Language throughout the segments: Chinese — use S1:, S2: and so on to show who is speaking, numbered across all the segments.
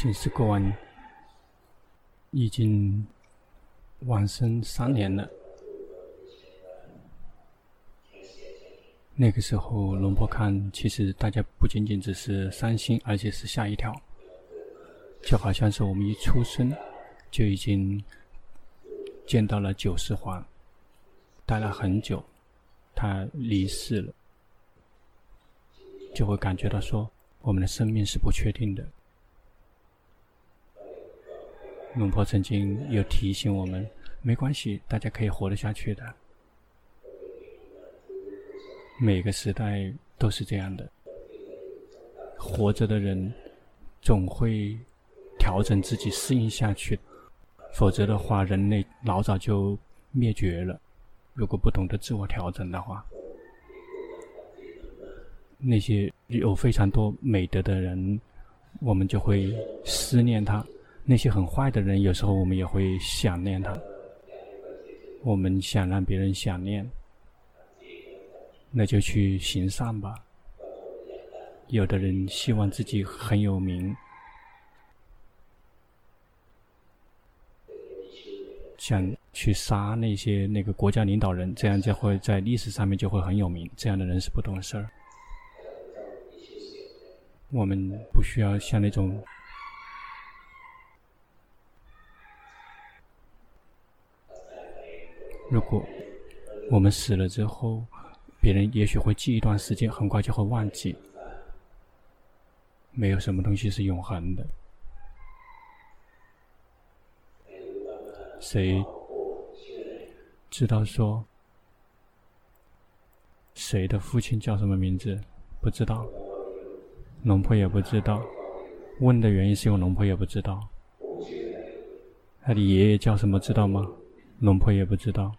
S1: 请示过完，已经往生三年了。那个时候，龙婆看，其实大家不仅仅只是伤心，而且是吓一跳，就好像是我们一出生就已经见到了九世皇，待了很久，他离世了。就会感觉到说，我们的生命是不确定的。龙婆曾经有提醒我们，没关系，大家可以活得下去的。每个时代都是这样的，活着的人总会调整自己，适应下去，否则的话，人类老早就灭绝了。如果不懂得自我调整的话。那些有非常多美德的人，我们就会思念他；那些很坏的人，有时候我们也会想念他。我们想让别人想念，那就去行善吧。有的人希望自己很有名，想去杀那些那个国家领导人，这样就会在历史上面就会很有名。这样的人是不懂事儿。我们不需要像那种，如果我们死了之后，别人也许会记一段时间，很快就会忘记。没有什么东西是永恒的。谁知道说谁的父亲叫什么名字？不知道。龙婆也不知道，问的原因是因为龙婆也不知道。他的爷爷叫什么知道吗？龙婆也不知道。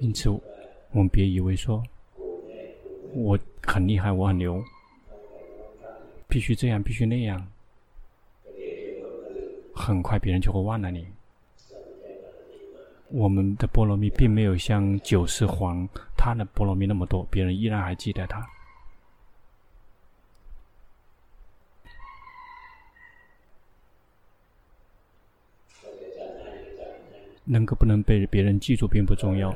S1: 因此，我们别以为说我很厉害，我很牛，必须这样，必须那样，很快别人就会忘了你。我们的菠萝蜜并没有像九世皇他的菠萝蜜那么多，别人依然还记得他。能够不能被别人记住并不重要，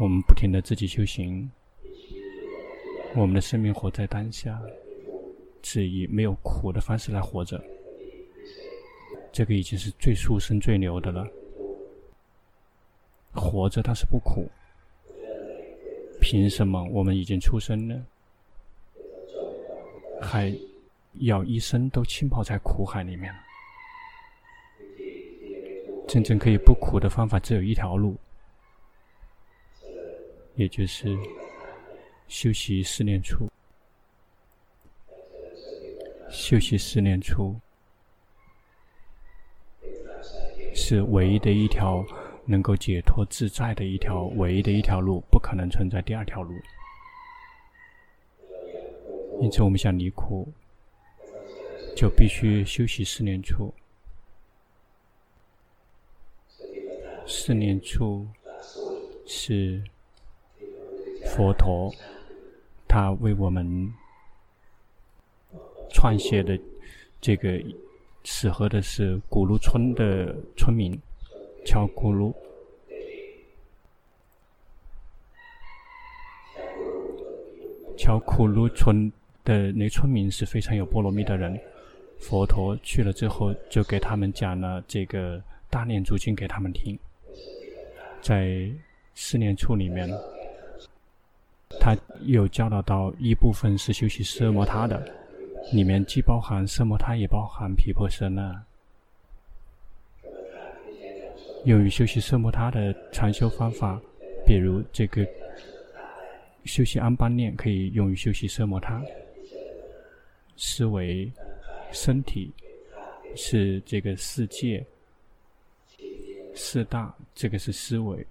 S1: 我们不停的自己修行，我们的生命活在当下，是以没有苦的方式来活着，这个已经是最殊胜、最牛的了。活着，但是不苦。凭什么我们已经出生了，还要一生都浸泡在苦海里面？真正可以不苦的方法只有一条路，也就是修习四念处。修习四念处是唯一的一条。能够解脱自在的一条唯一的一条路，不可能存在第二条路。因此，我们想离苦，就必须修习四念处。四念处是佛陀他为我们创写的这个，适合的是古鲁村的村民。乔古鲁，乔库鲁村的那村民是非常有波罗蜜的人。佛陀去了之后，就给他们讲了这个大念珠经给他们听。在四念处里面，他有教导到一部分是修习奢摩他的，里面既包含奢摩他，也包含毗婆舍那。用于修习奢摩他的禅修方法，比如这个修习安般念，可以用于修习奢摩他。思维身体是这个世界四大，这个是思维，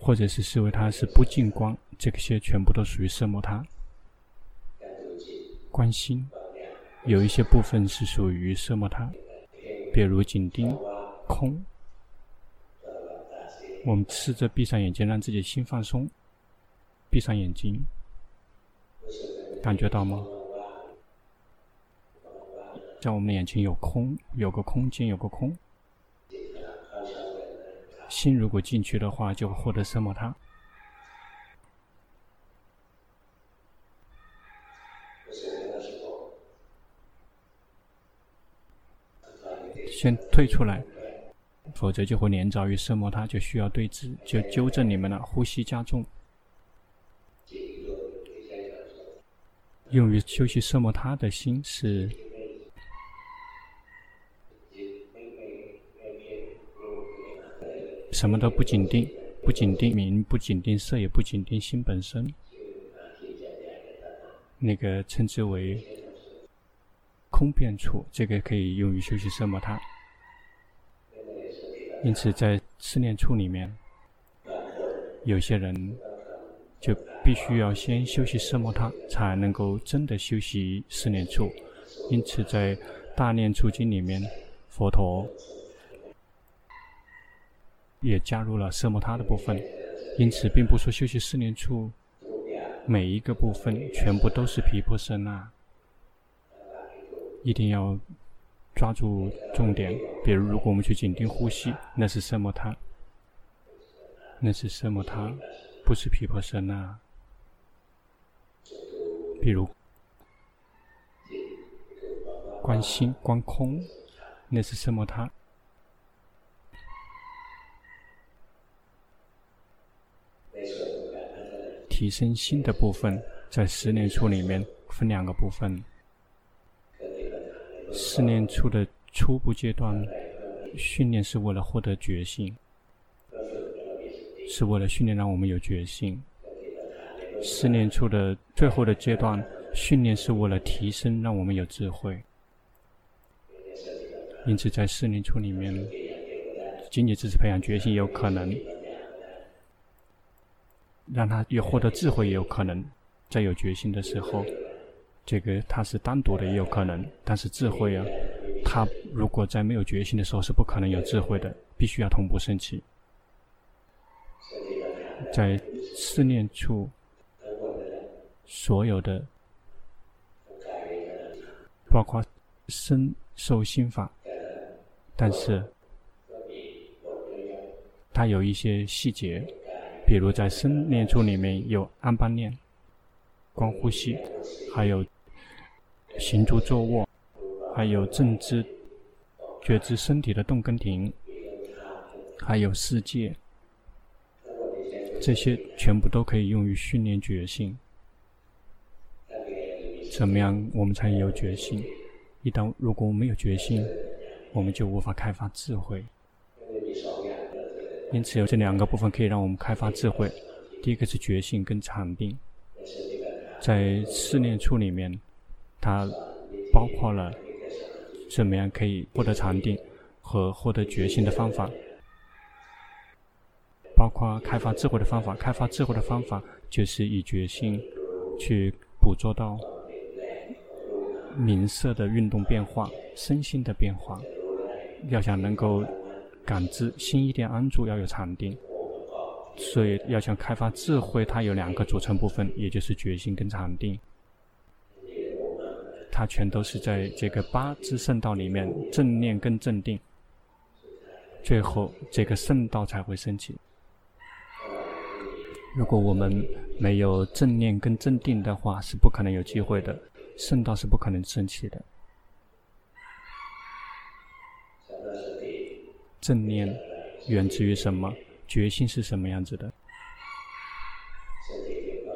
S1: 或者是思维它是不净光，这些全部都属于色魔他。关心有一些部分是属于色魔他。比如紧盯空，我们试着闭上眼睛，让自己心放松。闭上眼睛，感觉到吗？在我们的眼前有空，有个空间，有个空。心如果进去的话，就会获得奢摩他。先退出来，否则就会连着于色摩他，就需要对治，就纠正你们了。呼吸加重，用于休息色摩他的心是。什么都不紧盯，不紧盯名，不紧盯色，也不紧盯心本身。那个称之为空变处，这个可以用于修习奢摩他。因此，在四念处里面，有些人就必须要先修习奢摩他，才能够真的修习四念处。因此，在大念处经里面，佛陀。也加入了色摩他的部分，因此并不说休息四年处每一个部分全部都是毗婆舍那，一定要抓住重点。比如，如果我们去紧盯呼吸，那是色摩他，那是色摩他，不是毗婆舍那。比如，观心观空，那是色摩他。提升心的部分，在四念处里面分两个部分。四念处的初步阶段训练是为了获得觉性，是为了训练让我们有觉性。四念处的最后的阶段训练是为了提升，让我们有智慧。因此，在四念处里面，仅仅只是培养决心有可能。让他也获得智慧也有可能，在有决心的时候，这个他是单独的也有可能。但是智慧啊，他如果在没有决心的时候是不可能有智慧的，必须要同步升起。在思念处，所有的，包括身受心法，但是，它有一些细节。比如在身念处里面有安般念、观呼吸，还有行住坐卧，还有正知觉知身体的动跟停，还有世界，这些全部都可以用于训练觉性。怎么样我们才有觉性？一旦如果我们没有觉性，我们就无法开发智慧。因此，有这两个部分可以让我们开发智慧。第一个是觉性跟禅定，在四念处里面，它包括了怎么样可以获得禅定和获得觉性的方法，包括开发智慧的方法。开发智慧的方法就是以觉性去捕捉到名色的运动变化、身心的变化。要想能够。感知心一定安住，要有禅定，所以要想开发智慧，它有两个组成部分，也就是觉性跟禅定。它全都是在这个八支圣道里面，正念跟正定，最后这个圣道才会升起。如果我们没有正念跟正定的话，是不可能有机会的，圣道是不可能升起的。正念源自于什么？决心是什么样子的？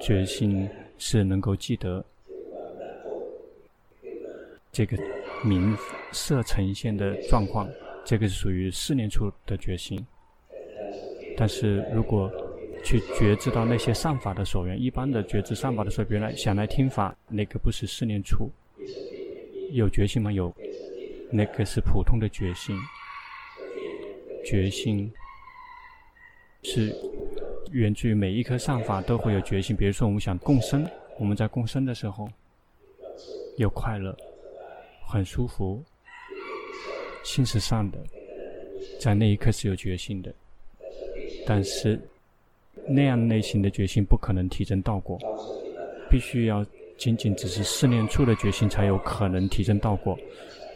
S1: 决心是能够记得这个名色呈现的状况，这个是属于四念处的决心。但是如果去觉知到那些上法的所缘，一般的觉知上法的所缘来想来听法，那个不是四念处，有决心吗？有，那个是普通的决心。决心是源自于每一颗上法都会有决心。比如说，我们想共生，我们在共生的时候有快乐，很舒服，心是善的，在那一刻是有决心的。但是那样类型的决心不可能提升道果，必须要仅仅只是试念处的决心才有可能提升道果。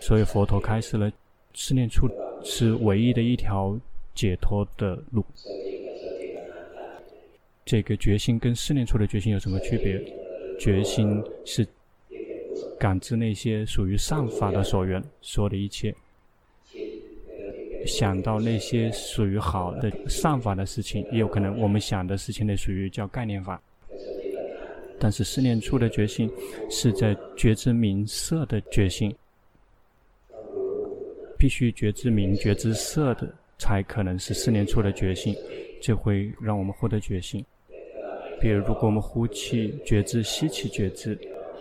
S1: 所以佛陀开始了试念处是唯一的一条解脱的路。这个觉性跟四念处的觉性有什么区别？觉性是感知那些属于善法的所缘，说的一切。想到那些属于好的善法的事情，也有可能我们想的事情呢，属于叫概念法。但是四念处的决心是在觉知名色的觉性，必须觉知名、觉知色的，才可能是四念处的觉性，就会让我们获得觉性。比如，如果我们呼气觉知、吸气觉知，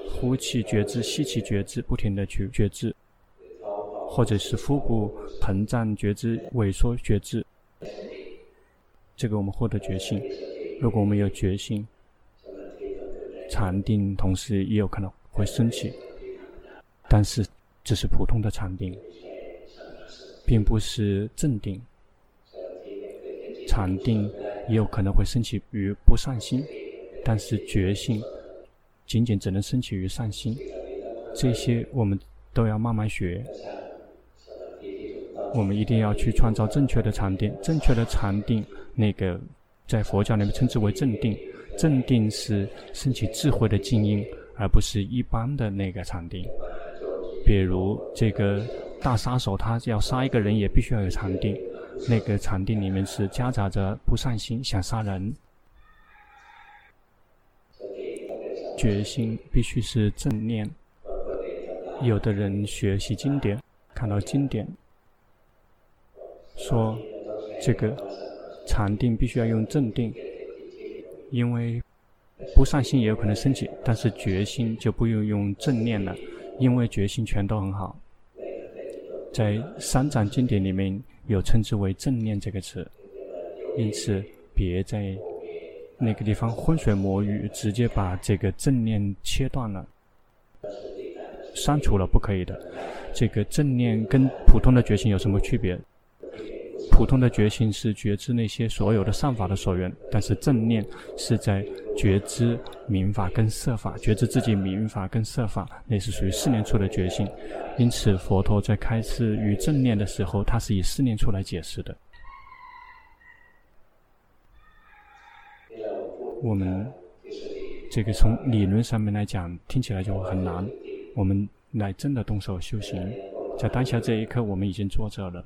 S1: 呼气觉知、吸气觉知，不停地去觉知。或者是腹部膨胀觉知、萎缩觉知，这个我们获得觉性。如果我们有觉性，禅定同时也有可能会升起，但是这是普通的禅定，并不是正定。禅定也有可能会升起于不善心，但是觉性仅仅只能升起于善心。这些我们都要慢慢学。我们一定要去创造正确的禅定，正确的禅定，那个在佛教里面称之为正定。正定是升起智慧的静音，而不是一般的那个禅定。比如这个大杀手，他要杀一个人，也必须要有禅定。那个禅定里面是夹杂着不善心，想杀人。决心必须是正念。有的人学习经典，看到经典。说这个禅定必须要用正定，因为不善心也有可能升起，但是决心就不用用正念了，因为决心全都很好。在三藏经典里面有称之为正念这个词，因此别在那个地方浑水摸鱼，直接把这个正念切断了、删除了，不可以的。这个正念跟普通的觉醒有什么区别？普通的觉性是觉知那些所有的善法的所缘，但是正念是在觉知明法跟色法，觉知自己明法跟色法，那是属于四念处的觉性。因此，佛陀在开示于正念的时候，他是以四念处来解释的。我们这个从理论上面来讲，听起来就很难。我们来真的动手修行，在当下这一刻，我们已经坐着了。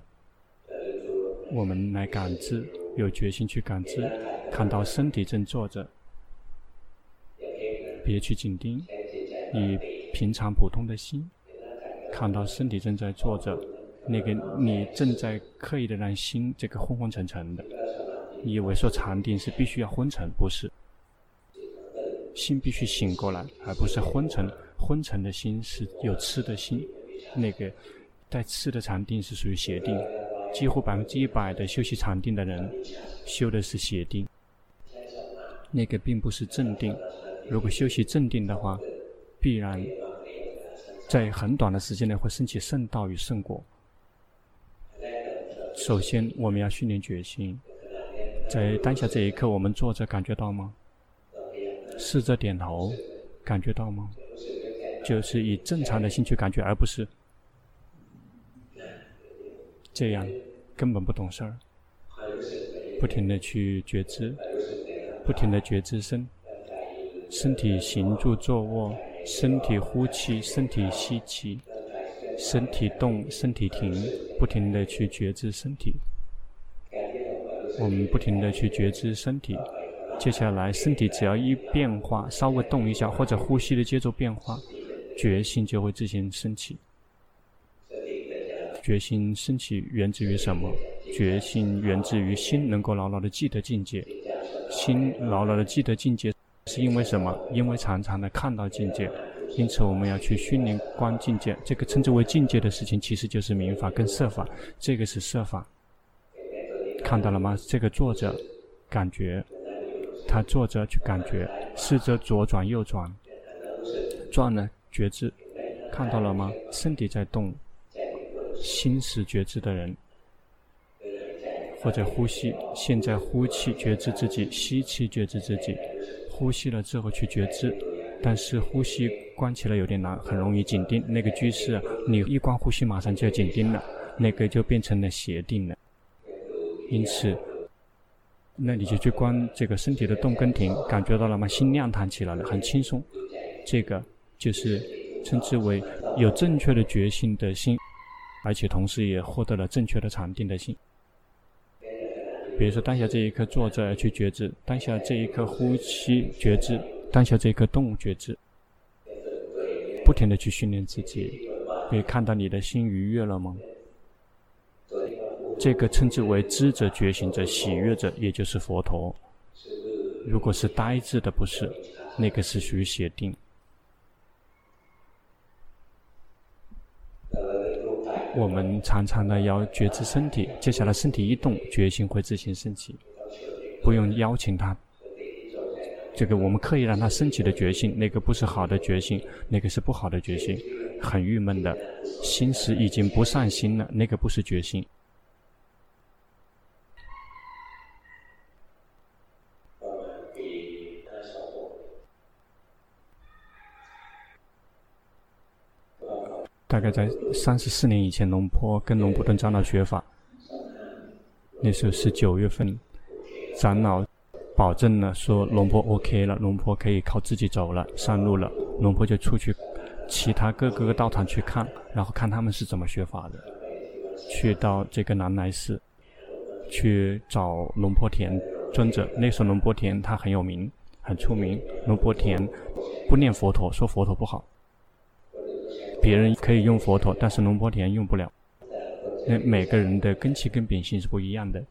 S1: 我们来感知，有决心去感知，看到身体正坐着，别去紧盯，以平常普通的心，看到身体正在坐着，那个你正在刻意的让心这个昏昏沉沉的，你以为说禅定是必须要昏沉，不是，心必须醒过来，而不是昏沉，昏沉的心是有痴的心，那个带痴的禅定是属于邪定。几乎百分之一百的修习禅定的人，修的是邪定，那个并不是正定。如果修习正定的话，必然在很短的时间内会升起圣道与圣果。首先，我们要训练决心，在当下这一刻，我们坐着感觉到吗？试着点头，感觉到吗？就是以正常的心去感觉，而不是。这样根本不懂事儿，不停的去觉知，不停的觉知身，身体行住坐卧，身体呼气，身体吸气，身体动，身体停，不停的去觉知身体。我们不停的去觉知身体，接下来身体只要一变化，稍微动一下，或者呼吸的节奏变化，觉性就会自行升起。决心升起源自于什么？决心源自于心能够牢牢的记得境界。心牢牢的记得境界，是因为什么？因为常常的看到境界。因此，我们要去训练观境界。这个称之为境界的事情，其实就是明法跟设法。这个是设法，看到了吗？这个坐着，感觉，他坐着去感觉，试着左转右转，转了觉知，看到了吗？身体在动。心是觉知的人，或者呼吸，现在呼气觉知自己，吸气觉知自己，呼吸了之后去觉知。但是呼吸关起来有点难，很容易紧盯。那个居士，你一关呼吸马上就要紧盯了，那个就变成了邪定了。因此，那你就去关这个身体的动跟停，感觉到了吗？心亮堂起来了，很轻松。这个就是称之为有正确的觉性的心，而且同时也获得了正确的禅定的心。比如说，当下这一刻坐着去觉知，当下这一刻呼吸觉知，当下这一刻动物觉知，不停的去训练自己，可以看到你的心愉悦了吗？这个称之为知者、觉醒者、喜悦者，也就是佛陀。如果是呆滞的，不是，那个是属于邪定。我们常常的要觉知身体，接下来身体一动，觉性会自行升起，不用邀请它。这个我们刻意让它升起的决心，那个不是好的决心，那个是不好的决心，很郁闷的，心是已经不上心了，那个不是决心。在三十四年以前，龙坡跟龙普顿长老学法，那时候是九月份，长老保证了说龙坡 OK 了，龙坡可以靠自己走了，上路了，龙坡就出去其他各个个道场去看，然后看他们是怎么学法的，去到这个南来寺，去找龙坡田尊者。那时候龙坡田他很有名，很出名。龙坡田不念佛陀，说佛陀不好。别人可以用佛陀，但是龙婆田用不了。那每个人的根器跟秉性是不一样的。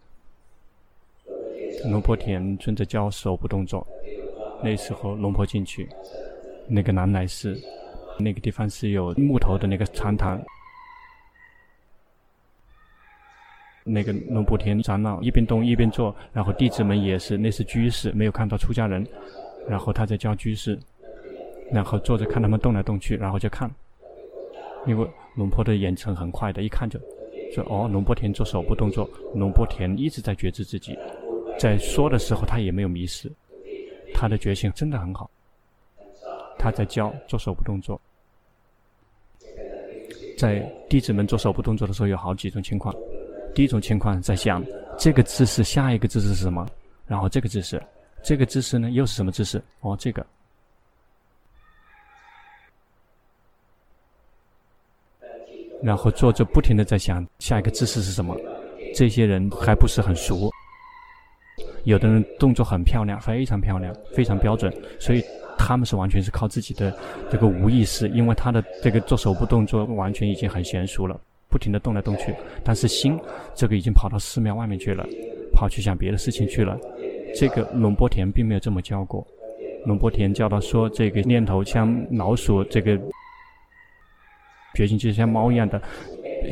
S1: 龙婆田正在教手部动作，那时候龙婆进去，那个南来寺，那个地方是有木头的那个长堂。那个龙婆田长老一边动一边做，然后弟子们也是，那是居士，没有看到出家人，然后他在教居士，然后坐着看他们动来动去，然后就看。因为龙婆的眼神很快的，一看就说：“哦，龙波田做手部动作，龙波田一直在觉知自己，在说的时候他也没有迷失，他的觉性真的很好。他在教做手部动作，在弟子们做手部动作的时候有好几种情况。第一种情况在想这个姿势，下一个姿势是什么？然后这个姿势，这个姿势呢又是什么姿势？哦，这个。”然后坐着不停地在想下一个姿势是什么，这些人还不是很熟，有的人动作很漂亮，非常漂亮，非常标准，所以他们是完全是靠自己的这个无意识，因为他的这个做手部动作完全已经很娴熟了，不停地动来动去，但是心这个已经跑到寺庙外面去了，跑去想别的事情去了。这个龙波田并没有这么教过，龙波田教他说这个念头像老鼠这个。觉性就像猫一样的，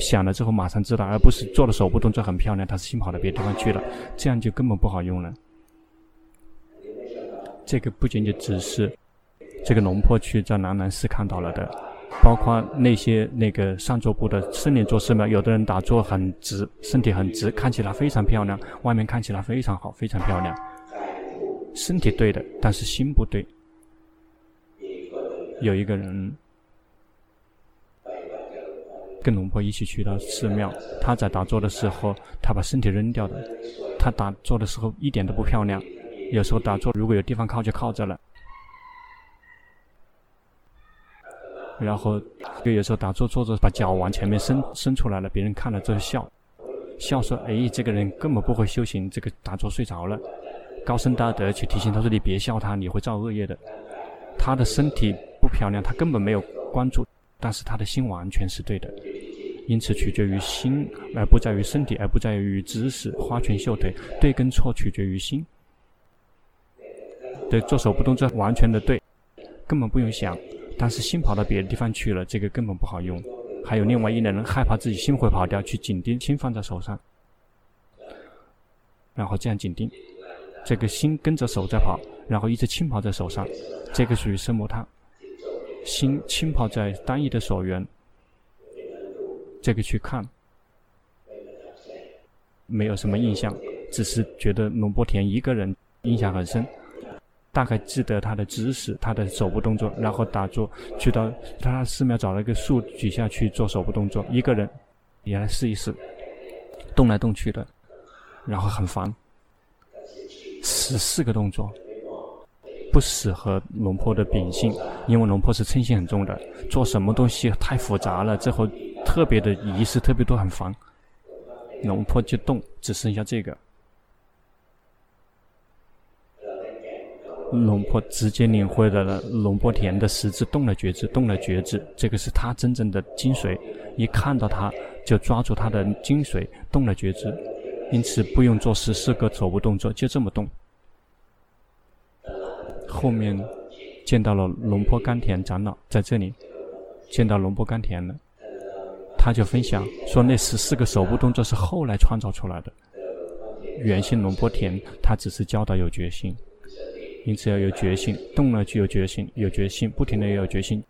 S1: 想了之后马上知道，而不是做的手部动作很漂亮，他是心跑到别的地方去了，这样就根本不好用了。这个不仅仅只是这个龙坡区在南南寺看到了的，包括那些那个上座部的森林做寺庙，有的人打坐很直，身体很直，看起来非常漂亮，外面看起来非常好，非常漂亮，身体对的，但是心不对。有一个人。跟龙婆一起去到寺庙，他在打坐的时候，他把身体扔掉的。他打坐的时候一点都不漂亮，有时候打坐如果有地方靠就靠着了。然后就有时候打坐坐着把脚往前面伸伸出来了，别人看了就笑，笑说：“哎，这个人根本不会修行，这个打坐睡着了。”高僧大德去提醒他说：“你别笑他，你会造恶业的。”他的身体不漂亮，他根本没有关注。但是他的心完全是对的，因此取决于心，而不在于身体，而不在于知识。花拳绣腿，对跟错取决于心。对，做手部动作完全的对，根本不用想。但是心跑到别的地方去了，这个根本不好用。还有另外一类人害怕自己心会跑掉，去紧盯心放在手上，然后这样紧盯，这个心跟着手在跑，然后一直轻跑在手上，这个属于奢摩他。心浸泡在单一的所缘，这个去看，没有什么印象，只是觉得龙波田一个人印象很深，大概记得他的姿势、他的手部动作，然后打坐去到他寺庙找了一个树底下去做手部动作，一个人也来试一试，动来动去的，然后很烦，十四个动作。不适合龙婆的秉性，因为龙婆是嗔心很重的，做什么东西太复杂了，之后特别的仪式特别多，很烦。龙婆就动，只剩下这个。龙婆直接领会了龙婆田的实质，动了觉知，动了觉知，这个是他真正的精髓。一看到他就抓住他的精髓，动了觉知，因此不用做十四个手部动作，就这么动。后面见到了龙坡甘田长老在这里，见到龙坡甘田了，他就分享说，那十四个手部动作是后来创造出来的。原先龙坡田他只是教导有决心，因此要有决心，动了就有决心，有决心，不停的也有决心，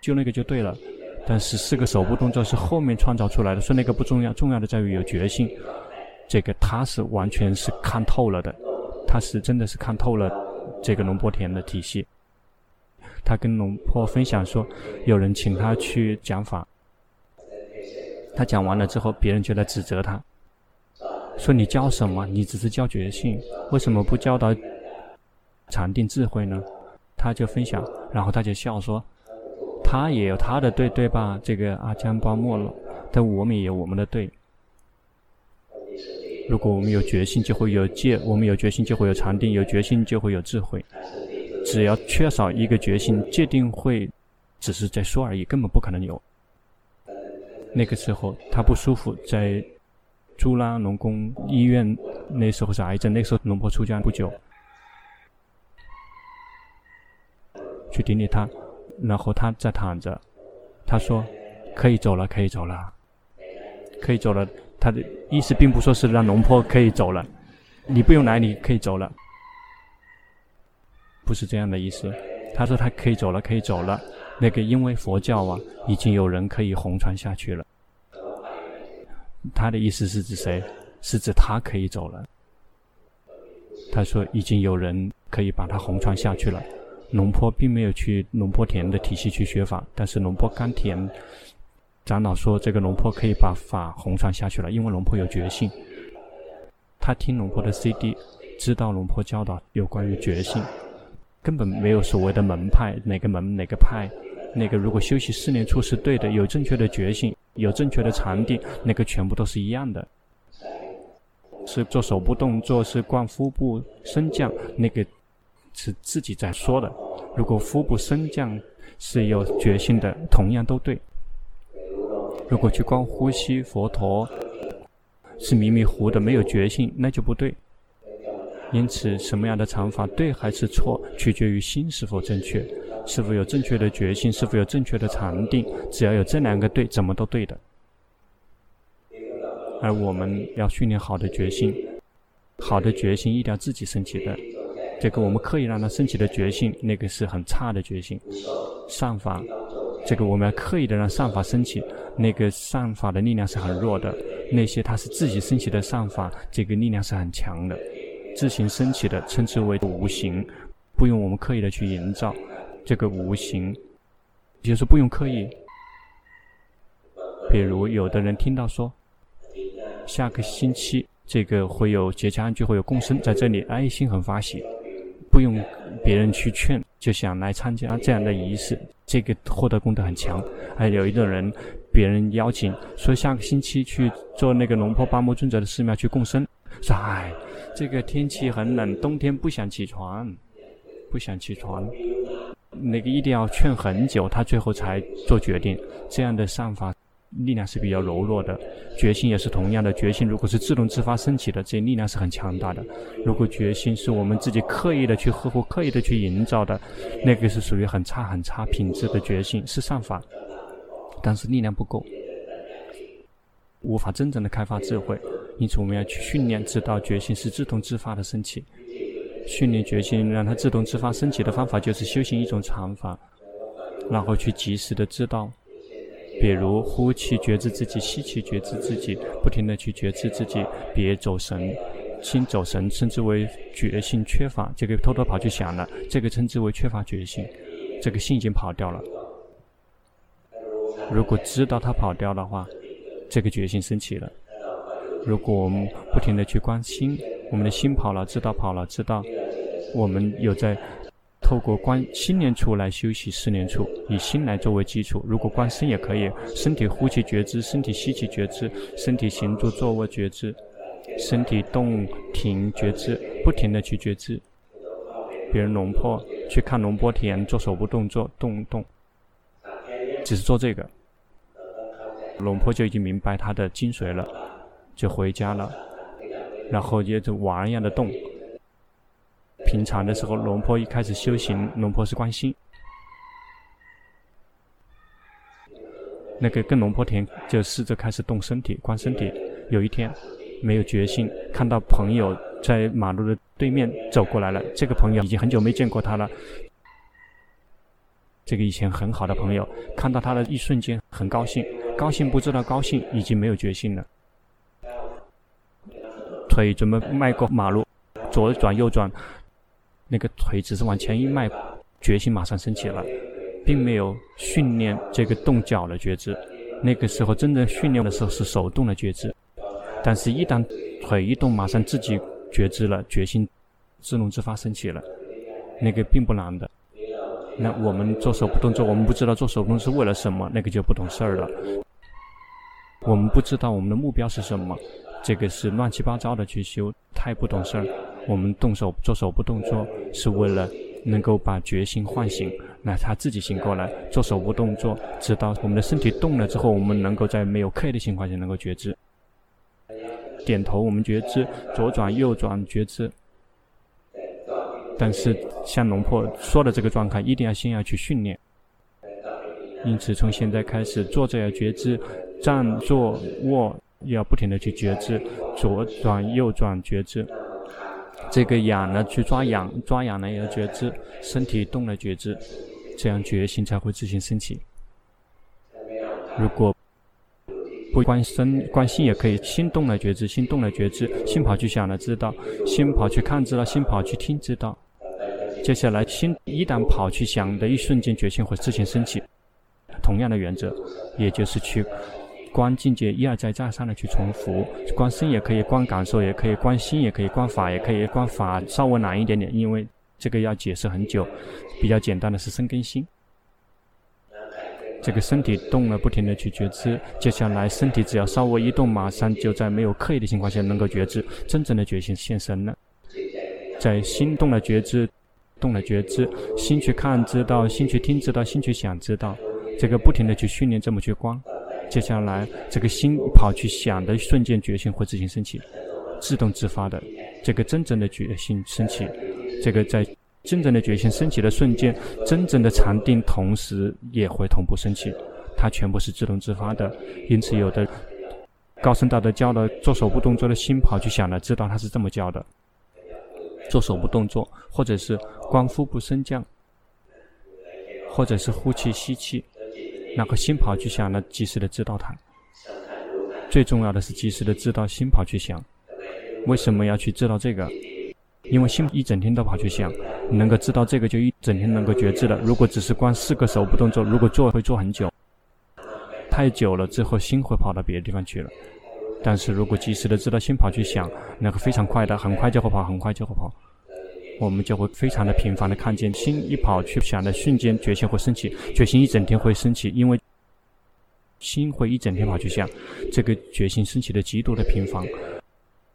S1: 就那个就对了。但十四个手部动作是后面创造出来的，说那个不重要，重要的在于有决心。这个他是完全是看透了的，他是真的是看透了。这个龙波田的体系，他跟龙婆分享说，有人请他去讲法，他讲完了之后，别人就来指责他，说你教什么？你只是教觉性，为什么不教导禅定智慧呢？他就分享，然后他就笑说，他也有他的对，对吧？这个阿姜巴莫了，但我们也有我们的对。如果我们有决心，就会有戒；我们有决心，就会有禅定；有决心，就会有智慧。只要缺少一个决心，戒定慧只是在说而已，根本不可能有。那个时候他不舒服，在朱拉农工医院，那时候是癌症。那时候龙婆出家不久，去顶礼他，然后他在躺着，他说：“可以走了，可以走了，可以走了。”他的意思并不说是让龙婆可以走了，你不用来，你可以走了，不是这样的意思。他说他可以走了，可以走了。那个因为佛教啊，已经有人可以红传下去了。他的意思是指谁？是指他可以走了。他说已经有人可以把他红传下去了。龙婆并没有去龙坡田的体系去学法，但是龙坡甘田。长老说：“这个龙婆可以把法红传下去了，因为龙婆有决心。他听龙婆的 CD，知道龙婆教导有关于决心，根本没有所谓的门派，哪个门哪个派。那个如果休息四年处是对的，有正确的决心，有正确的禅定，那个全部都是一样的。是做手部动作，是观腹部升降，那个是自己在说的。如果腹部升降是有决心的，同样都对。”如果去光呼吸，佛陀是迷迷糊的，没有决心，那就不对。因此，什么样的禅法对还是错，取决于心是否正确，是否有正确的决心，是否有正确的禅定。只要有这两个对，怎么都对的。而我们要训练好的决心，好的决心一定要自己升起的。这个我们刻意让它升起的决心，那个是很差的决心。上法。这个我们要刻意的让善法升起，那个善法的力量是很弱的。那些它是自己升起的善法，这个力量是很强的。自行升起的称之为无形，不用我们刻意的去营造。这个无形，就是不用刻意。比如有的人听到说，下个星期这个会有结家安居，会有共生在这里，爱心很发喜，不用别人去劝，就想来参加这样的仪式。这个获得功德很强，还有一种人，别人邀请说下个星期去做那个龙婆巴木尊者的寺庙去共生，说哎，这个天气很冷，冬天不想起床，不想起床，那个一定要劝很久，他最后才做决定，这样的善法。力量是比较柔弱的，决心也是同样的。决心如果是自动自发升起的，这力量是很强大的。如果决心是我们自己刻意的去呵护、刻意的去营造的，那个是属于很差、很差品质的决心，是善法，但是力量不够，无法真正的开发智慧。因此，我们要去训练，知道决心是自动自发的升起。训练决心让它自动自发升起的方法，就是修行一种禅法，然后去及时的知道。比如呼气觉知自己，吸气觉知自己，不停的去觉知自己，别走神，心走神称之为觉性缺乏，这个偷偷跑去想了，这个称之为缺乏觉性，这个心已经跑掉了。如果知道它跑掉的话，这个觉性升起了。如果我们不停的去关心，我们的心跑了，知道跑了，知道我们有在。透过观心念处来修习四念处，以心来作为基础。如果观身也可以，身体呼气觉知，身体吸气觉知，身体行住坐卧觉知，身体动停觉知，不停地去觉知。比如龙婆去看龙波田做手部动作，动动，只是做这个，龙婆就已经明白他的精髓了，就回家了，然后接着玩一样的动。平常的时候，龙婆一开始修行，龙婆是观心。那个跟龙婆田就试着开始动身体，观身体。有一天，没有决心，看到朋友在马路的对面走过来了。这个朋友已经很久没见过他了。这个以前很好的朋友，看到他的一瞬间很高兴，高兴不知道高兴，已经没有决心了。腿准备迈过马路，左转右转。那个腿只是往前一迈，决心马上升起了，并没有训练这个动脚的觉知。那个时候真正训练的时候是手动的觉知，但是一旦腿一动，马上自己觉知了，决心自动自发升起了，那个并不难的。那我们做手部动作，我们不知道做手部动是为了什么，那个就不懂事儿了。我们不知道我们的目标是什么，这个是乱七八糟的去修，太不懂事儿。我们动手做手部动作，是为了能够把觉心唤醒，那他自己醒过来。做手部动作，直到我们的身体动了之后，我们能够在没有刻意的情况下能够觉知。点头，我们觉知；左转右转，觉知。但是像龙婆说的这个状态，一定要先要去训练。因此，从现在开始，坐着要觉知，站、坐、卧要不停地去觉知，左转右转，觉知。这个痒呢，去抓痒，抓痒呢也要觉知，身体动了觉知，这样觉心才会自行升起。如果不关身关心也可以，心动了觉知，心动了觉知，心跑去想了知道，心跑去看知道，心跑去听知道。接下来心一旦跑去想的一瞬间，觉心会自行升起。同样的原则，也就是去。观境界一而再再三的去重复，观身也可以，观感受也可以，观心也可以，观法也可以，观法稍微难一点点，因为这个要解释很久。比较简单的是身跟心。这个身体动了，不停的去觉知，接下来身体只要稍微一动，马上就在没有刻意的情况下能够觉知，真正的觉醒现身了。在心动了觉知，动了觉知，心去看知道，心去听知道，心去想知道，这个不停的去训练，这么去观。接下来，这个心跑去想的瞬间，觉性会自行升起，自动自发的。这个真正的觉性升起，这个在真正的觉性升起的瞬间，真正的禅定同时也会同步升起，它全部是自动自发的。因此，有的高僧大德教的做手部动作的心跑去想了，知道他是这么教的。做手部动作，或者是观腹部升降，或者是呼气吸气。那个心跑去想了，及时的知道它。最重要的是及时的知道心跑去想。为什么要去知道这个？因为心一整天都跑去想，能够知道这个就一整天能够觉知了。如果只是光四个手部动作，如果做会做很久，太久了之后心会跑到别的地方去了。但是如果及时的知道心跑去想，那个非常快的，很快就会跑，很快就会跑。我们就会非常的频繁的看见，心一跑去想的瞬间，觉性会升起，决心一整天会升起，因为心会一整天跑去想，这个决心升起的极度的频繁，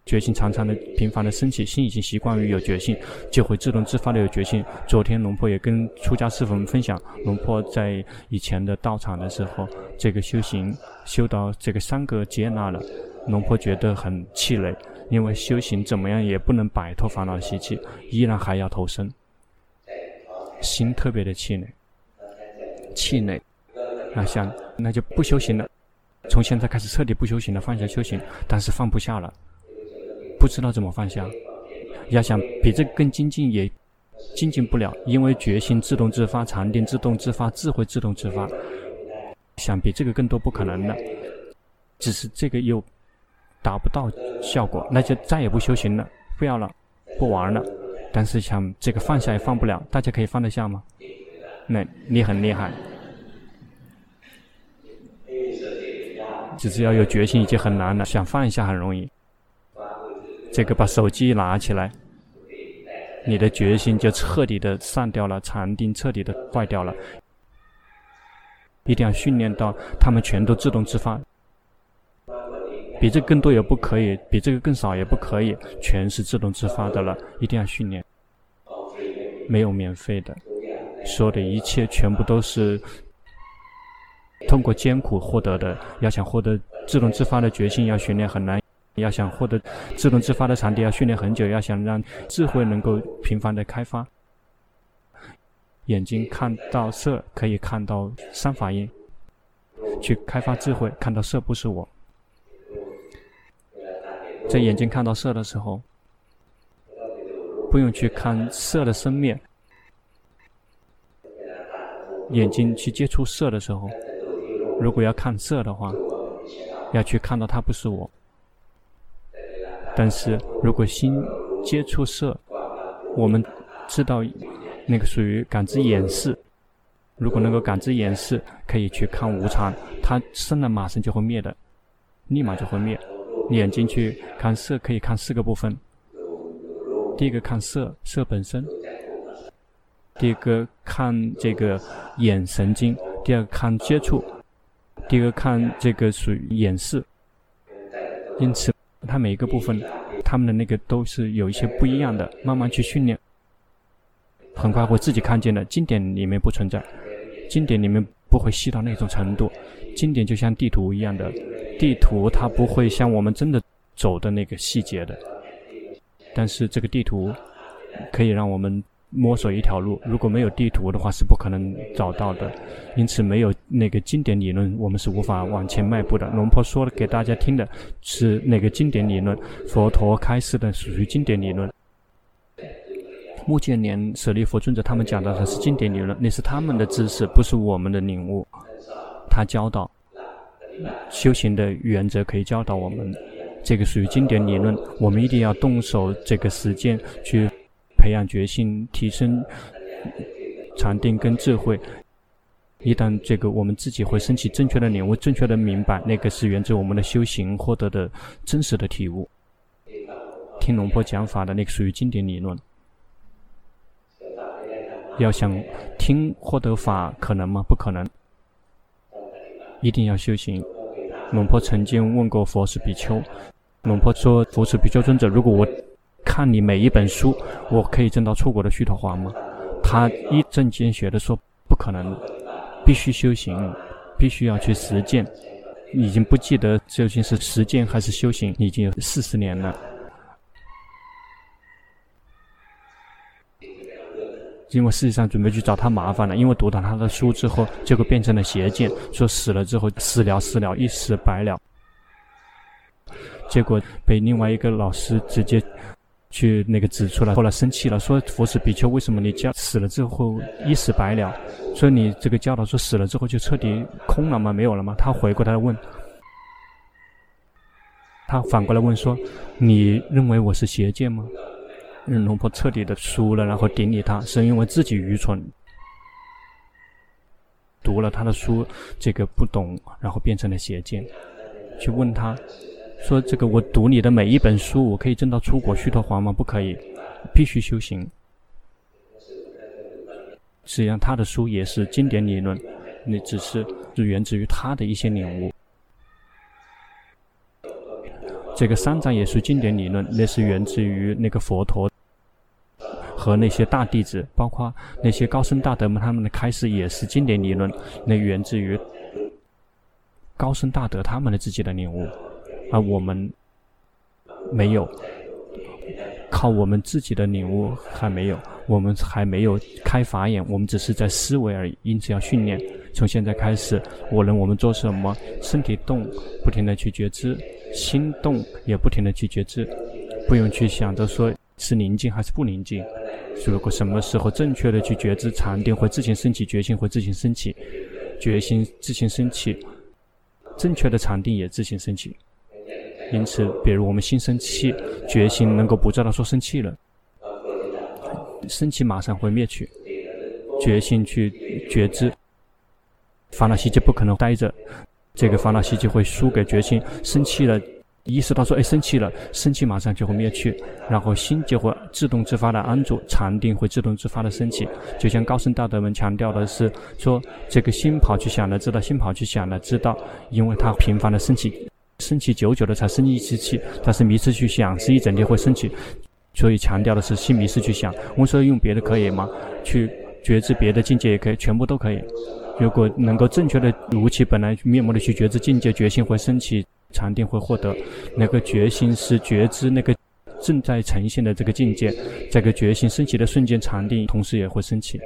S1: 决心常常的频繁的升起，心已经习惯于有决心，就会自动自发的有决心。昨天龙婆也跟出家师父们分享，龙婆在以前的道场的时候，这个修行修到这个三个接纳了，龙婆觉得很气馁。因为修行怎么样也不能摆脱烦恼习气，依然还要投生，心特别的气馁，气馁，那想那就不修行了，从现在开始彻底不修行了，放下修行，但是放不下了，不知道怎么放下，要想比这更精进也精进不了，因为觉性自动自发，禅定自动自发，智慧自动自发，想比这个更多不可能了。只是这个又达不到效果，那就再也不修行了，不要了，不玩了。但是想这个放下也放不了，大家可以放得下吗？那你很厉害，只是要有决心已经很难了，想放一下很容易。这个把手机拿起来，你的决心就彻底的散掉了，禅定彻底的坏掉了。一定要训练到他们全都自动自发。比这更多也不可以，比这个更少也不可以，全是自动自发的了。一定要训练，没有免费的，所有的一切全部都是通过艰苦获得的。要想获得自动自发的决心，要训练很难；要想获得自动自发的场地，要训练很久；要想让智慧能够频繁的开发，眼睛看到色可以看到三法印，去开发智慧，看到色不是我。在眼睛看到色的时候，不用去看色的生灭。眼睛去接触色的时候，如果要看色的话，要去看到它不是我。但是如果心接触色，我们知道那个属于感知眼识。如果能够感知眼识，可以去看无常，它生了马上就会灭的，立马就会灭。眼睛去看色，可以看四个部分。第一个看色，色本身；第二个看这个眼神经；第二个看接触；第二个看这个属于眼视。因此，它每一个部分，它们的那个都是有一些不一样的。慢慢去训练，很快会自己看见的。经典里面不存在，经典里面不会细到那种程度。经典就像地图一样的。地图它不会像我们真的走的那个细节的，但是这个地图可以让我们摸索一条路。如果没有地图的话，是不可能找到的。因此，没有那个经典理论，我们是无法往前迈步的。龙婆说的给大家听的是那个经典理论，佛陀开示的属于经典理论。目犍连舍利弗尊者他们讲的是经典理论，那是他们的知识，不是我们的领悟。他教导。修行的原则可以教导我们，这个属于经典理论。我们一定要动手这个实践，去培养决心，提升禅定跟智慧。一旦这个我们自己会升起正确的领悟，正确的明白，那个是源自我们的修行获得的真实的体悟。听龙婆讲法的那个属于经典理论。要想听获得法，可能吗？不可能。一定要修行。龙婆曾经问过佛是比丘，龙婆说：“佛是比丘尊者，如果我看你每一本书，我可以证到出国的虚陀华吗？”他一针见血地说：“不可能，必须修行，必须要去实践。”已经不记得究竟是实践还是修行，已经有四十年了。因为事实上准备去找他麻烦了，因为读到他的书之后，结果变成了邪见，说死了之后死了死了，一死百了。结果被另外一个老师直接去那个指出来，后来生气了，说佛使比丘，为什么你教死了之后一死百了？所以你这个教导说死了之后就彻底空了吗？没有了吗？他回过头来问，他反过来问说，你认为我是邪见吗？嗯，龙婆彻底的输了，然后顶礼他，是因为自己愚蠢，读了他的书，这个不懂，然后变成了邪见，去问他，说这个我读你的每一本书，我可以证到出国须陀洹吗？不可以，必须修行。实际上他的书也是经典理论，你只是是源自于他的一些领悟。这个三藏也是经典理论，那是源自于那个佛陀。和那些大弟子，包括那些高僧大德们，他们的开示也是经典理论，那源自于高僧大德他们的自己的领悟，而我们没有，靠我们自己的领悟还没有，我们还没有开法眼，我们只是在思维而已，因此要训练。从现在开始，无论我们做什么，身体动，不停地去觉知；心动，也不停地去觉知，不用去想着说。是宁静还是不宁静？如果什么时候正确的去觉知禅定，会自行升起决心，会自行升起。决心自行升起，正确的禅定也自行升起。因此，比如我们心生气，决心能够不知道说生气了，生气马上会灭去，决心去觉知，烦恼习气不可能待着，这个烦恼习气会输给决心，生气了。意识到说，哎，生气了，生气马上就会灭去，然后心就会自动自发的安住，禅定会自动自发的升起。就像高僧大德们强调的是，说这个心跑去想了，知道心跑去想了，知道，因为它频繁的升起，升起久久的才生一次气，但是迷失去想是一整天会升起，所以强调的是心迷失去想。我们说用别的可以吗？去觉知别的境界也可以，全部都可以。如果能够正确的如其本来面目的去觉知境界，决心会升起。禅定会获得那个决心，是觉知那个正在呈现的这个境界，这个决心升起的瞬间，禅定同时也会升起。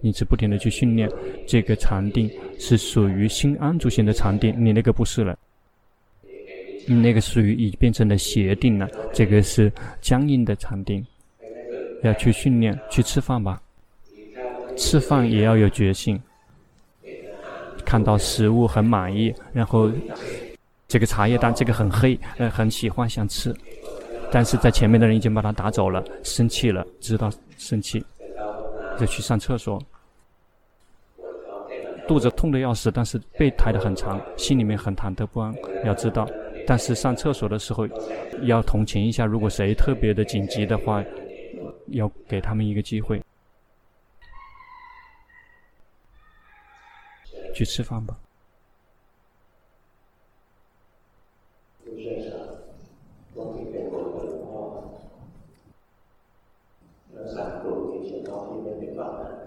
S1: 因此，不停地去训练这个禅定，是属于心安住型的禅定。你那个不是了，你那个属于已变成了邪定了。这个是僵硬的禅定，要去训练。去吃饭吧，吃饭也要有决心，看到食物很满意，然后。这个茶叶蛋，这个很黑，呃，很喜欢想吃，但是在前面的人已经把它打走了，生气了，知道生气，就去上厕所，肚子痛的要死，但是背抬得很长，心里面很忐忑不安，要知道，但是上厕所的时候要同情一下，如果谁特别的紧急的话，要给他们一个机会，去吃饭吧。 วที่เป็นบุญกับหลวงพ่อแล้วสามกลุ่มนี้เฉพาะที
S2: ่ไม่เป็นบาปนะ